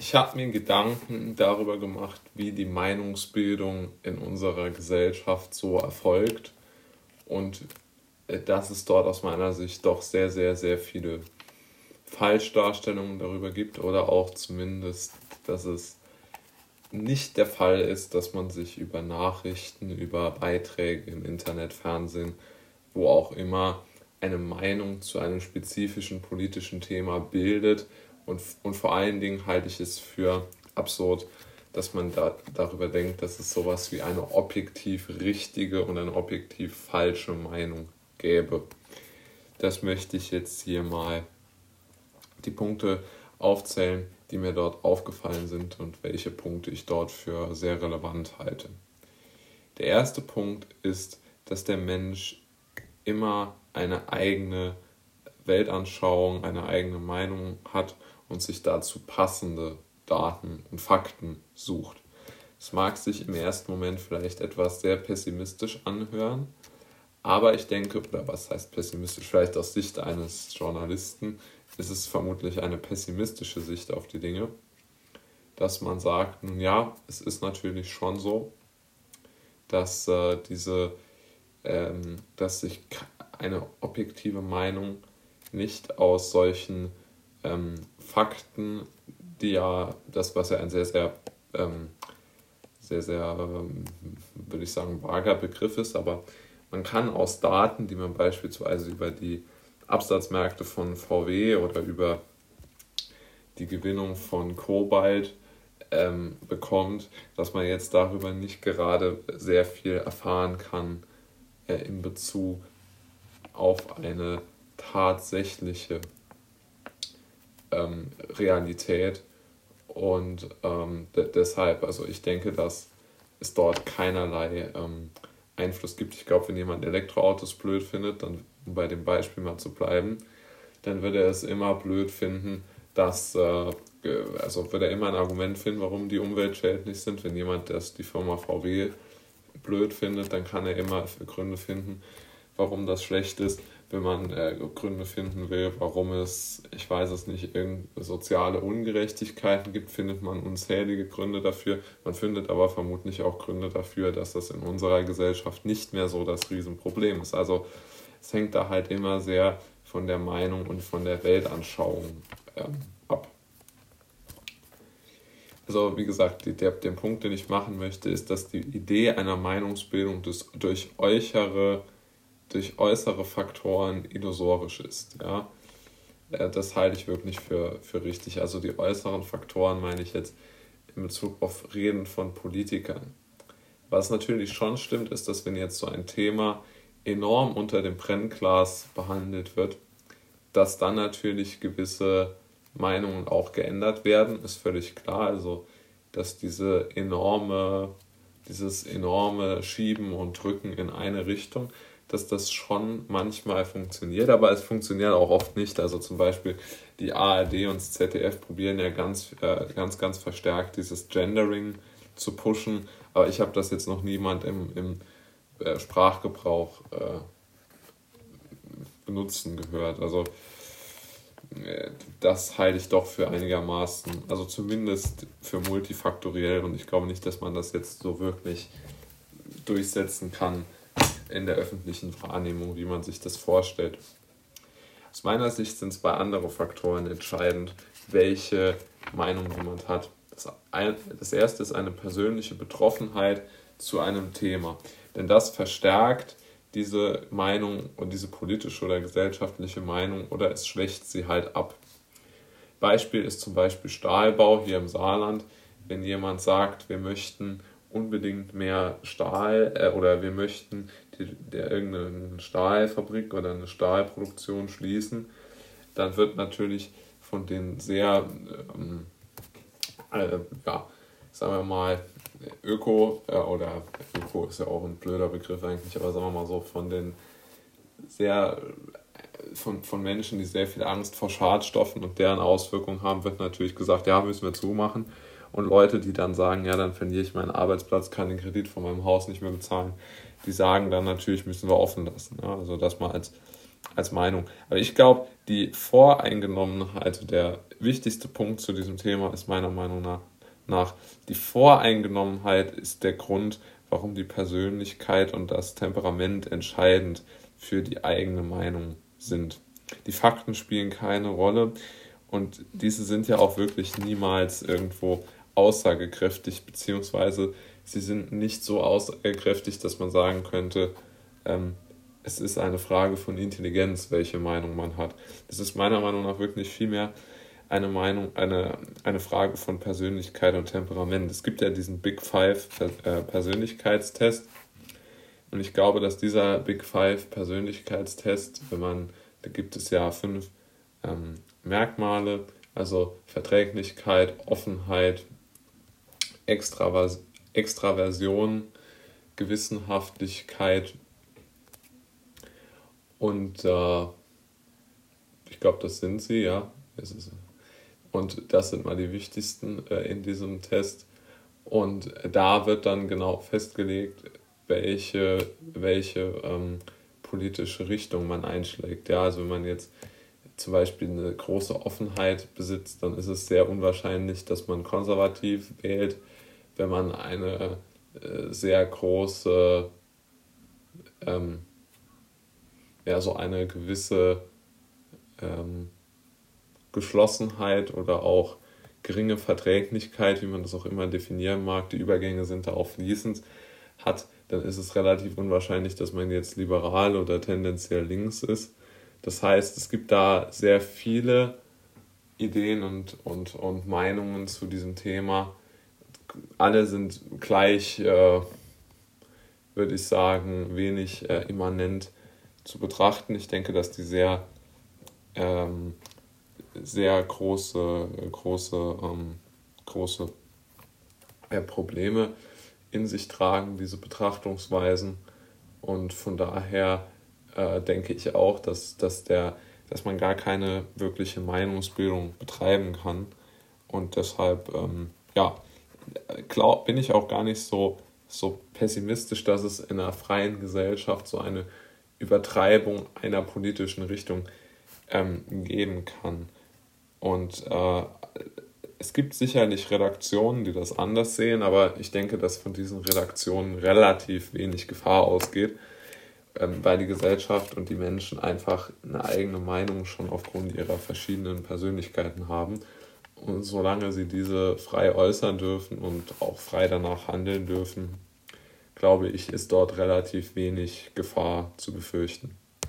Ich habe mir Gedanken darüber gemacht, wie die Meinungsbildung in unserer Gesellschaft so erfolgt und äh, dass es dort aus meiner Sicht doch sehr, sehr, sehr viele Falschdarstellungen darüber gibt oder auch zumindest, dass es nicht der Fall ist, dass man sich über Nachrichten, über Beiträge im Internet, Fernsehen, wo auch immer eine Meinung zu einem spezifischen politischen Thema bildet. Und, und vor allen Dingen halte ich es für absurd, dass man da, darüber denkt, dass es sowas wie eine objektiv richtige und eine objektiv falsche Meinung gäbe. Das möchte ich jetzt hier mal die Punkte aufzählen, die mir dort aufgefallen sind und welche Punkte ich dort für sehr relevant halte. Der erste Punkt ist, dass der Mensch immer eine eigene Weltanschauung, eine eigene Meinung hat und sich dazu passende Daten und Fakten sucht. Es mag sich im ersten Moment vielleicht etwas sehr pessimistisch anhören, aber ich denke, oder was heißt pessimistisch, vielleicht aus Sicht eines Journalisten, ist es vermutlich eine pessimistische Sicht auf die Dinge, dass man sagt, nun ja, es ist natürlich schon so, dass äh, diese, ähm, dass sich eine objektive Meinung nicht aus solchen ähm, Fakten, die ja, das was ja ein sehr, sehr, ähm, sehr, sehr, ähm, würde ich sagen, vager Begriff ist, aber man kann aus Daten, die man beispielsweise über die Absatzmärkte von VW oder über die Gewinnung von Kobalt ähm, bekommt, dass man jetzt darüber nicht gerade sehr viel erfahren kann äh, in Bezug auf eine tatsächliche ähm, Realität. Und ähm, de deshalb, also ich denke, dass es dort keinerlei ähm, Einfluss gibt. Ich glaube, wenn jemand Elektroautos blöd findet, dann um bei dem Beispiel mal zu bleiben, dann würde er es immer blöd finden, dass, äh, also würde er immer ein Argument finden, warum die umweltschädlich sind. Wenn jemand das die Firma VW blöd findet, dann kann er immer Gründe finden, warum das schlecht ist. Wenn man äh, Gründe finden will, warum es, ich weiß es nicht, irgendeine soziale Ungerechtigkeiten gibt, findet man unzählige Gründe dafür. Man findet aber vermutlich auch Gründe dafür, dass das in unserer Gesellschaft nicht mehr so das Riesenproblem ist. Also es hängt da halt immer sehr von der Meinung und von der Weltanschauung ähm, ab. Also wie gesagt, die, der, der Punkt, den ich machen möchte, ist, dass die Idee einer Meinungsbildung des, durch, äußere, durch äußere Faktoren illusorisch ist. Ja? Äh, das halte ich wirklich für, für richtig. Also die äußeren Faktoren meine ich jetzt in Bezug auf Reden von Politikern. Was natürlich schon stimmt, ist, dass wenn jetzt so ein Thema enorm unter dem Brennglas behandelt wird, dass dann natürlich gewisse Meinungen auch geändert werden, ist völlig klar. Also, dass diese enorme, dieses enorme Schieben und Drücken in eine Richtung, dass das schon manchmal funktioniert, aber es funktioniert auch oft nicht. Also zum Beispiel die ARD und das ZDF probieren ja ganz, äh, ganz, ganz verstärkt dieses Gendering zu pushen, aber ich habe das jetzt noch niemand im, im äh, Sprachgebrauch äh, benutzen gehört. Also äh, das halte ich doch für einigermaßen, also zumindest für multifaktoriell und ich glaube nicht, dass man das jetzt so wirklich durchsetzen kann in der öffentlichen Wahrnehmung, wie man sich das vorstellt. Aus meiner Sicht sind zwei andere Faktoren entscheidend, welche Meinung jemand hat. Das, ein, das erste ist eine persönliche Betroffenheit zu einem Thema. Denn das verstärkt diese Meinung und diese politische oder gesellschaftliche Meinung oder es schwächt sie halt ab. Beispiel ist zum Beispiel Stahlbau hier im Saarland. Wenn jemand sagt, wir möchten unbedingt mehr Stahl äh, oder wir möchten die, der, irgendeine Stahlfabrik oder eine Stahlproduktion schließen, dann wird natürlich von den sehr, ähm, äh, ja, sagen wir mal, Öko, äh, oder Öko ist ja auch ein blöder Begriff eigentlich, aber sagen wir mal so, von den sehr, von, von Menschen, die sehr viel Angst vor Schadstoffen und deren Auswirkungen haben, wird natürlich gesagt, ja, müssen wir zumachen. Und Leute, die dann sagen, ja, dann verliere ich meinen Arbeitsplatz, kann den Kredit von meinem Haus nicht mehr bezahlen, die sagen dann natürlich, müssen wir offen lassen. Ja, also das mal als, als Meinung. Aber ich glaube, die Voreingenommenheit, also der wichtigste Punkt zu diesem Thema ist meiner Meinung nach, nach die Voreingenommenheit ist der Grund, warum die Persönlichkeit und das Temperament entscheidend für die eigene Meinung sind. Die Fakten spielen keine Rolle und diese sind ja auch wirklich niemals irgendwo aussagekräftig, beziehungsweise sie sind nicht so aussagekräftig, dass man sagen könnte, ähm, es ist eine Frage von Intelligenz, welche Meinung man hat. Es ist meiner Meinung nach wirklich vielmehr eine Meinung, eine, eine Frage von Persönlichkeit und Temperament. Es gibt ja diesen Big Five äh, Persönlichkeitstest. Und ich glaube, dass dieser Big Five Persönlichkeitstest, wenn man, da gibt es ja fünf ähm, Merkmale, also Verträglichkeit, Offenheit, Extravers Extraversion, Gewissenhaftigkeit und äh, ich glaube, das sind sie, ja. Und das sind mal die wichtigsten äh, in diesem Test. Und da wird dann genau festgelegt, welche, welche ähm, politische Richtung man einschlägt. Ja, also wenn man jetzt zum Beispiel eine große Offenheit besitzt, dann ist es sehr unwahrscheinlich, dass man konservativ wählt. Wenn man eine äh, sehr große, ähm, ja, so eine gewisse ähm, Geschlossenheit oder auch geringe Verträglichkeit, wie man das auch immer definieren mag, die Übergänge sind da auch fließend, hat, dann ist es relativ unwahrscheinlich, dass man jetzt liberal oder tendenziell links ist. Das heißt, es gibt da sehr viele Ideen und, und, und Meinungen zu diesem Thema. Alle sind gleich, äh, würde ich sagen, wenig äh, immanent zu betrachten. Ich denke, dass die sehr, ähm, sehr große, große, ähm, große äh, Probleme in sich tragen, diese Betrachtungsweisen. Und von daher äh, denke ich auch, dass, dass, der, dass man gar keine wirkliche Meinungsbildung betreiben kann. Und deshalb, ähm, ja, glaub, bin ich auch gar nicht so, so pessimistisch, dass es in einer freien Gesellschaft so eine Übertreibung einer politischen Richtung ähm, geben kann. Und äh, es gibt sicherlich Redaktionen, die das anders sehen, aber ich denke, dass von diesen Redaktionen relativ wenig Gefahr ausgeht ähm, weil die Gesellschaft und die Menschen einfach eine eigene Meinung schon aufgrund ihrer verschiedenen Persönlichkeiten haben. Und solange sie diese frei äußern dürfen und auch frei danach handeln dürfen, glaube ich, ist dort relativ wenig Gefahr zu befürchten.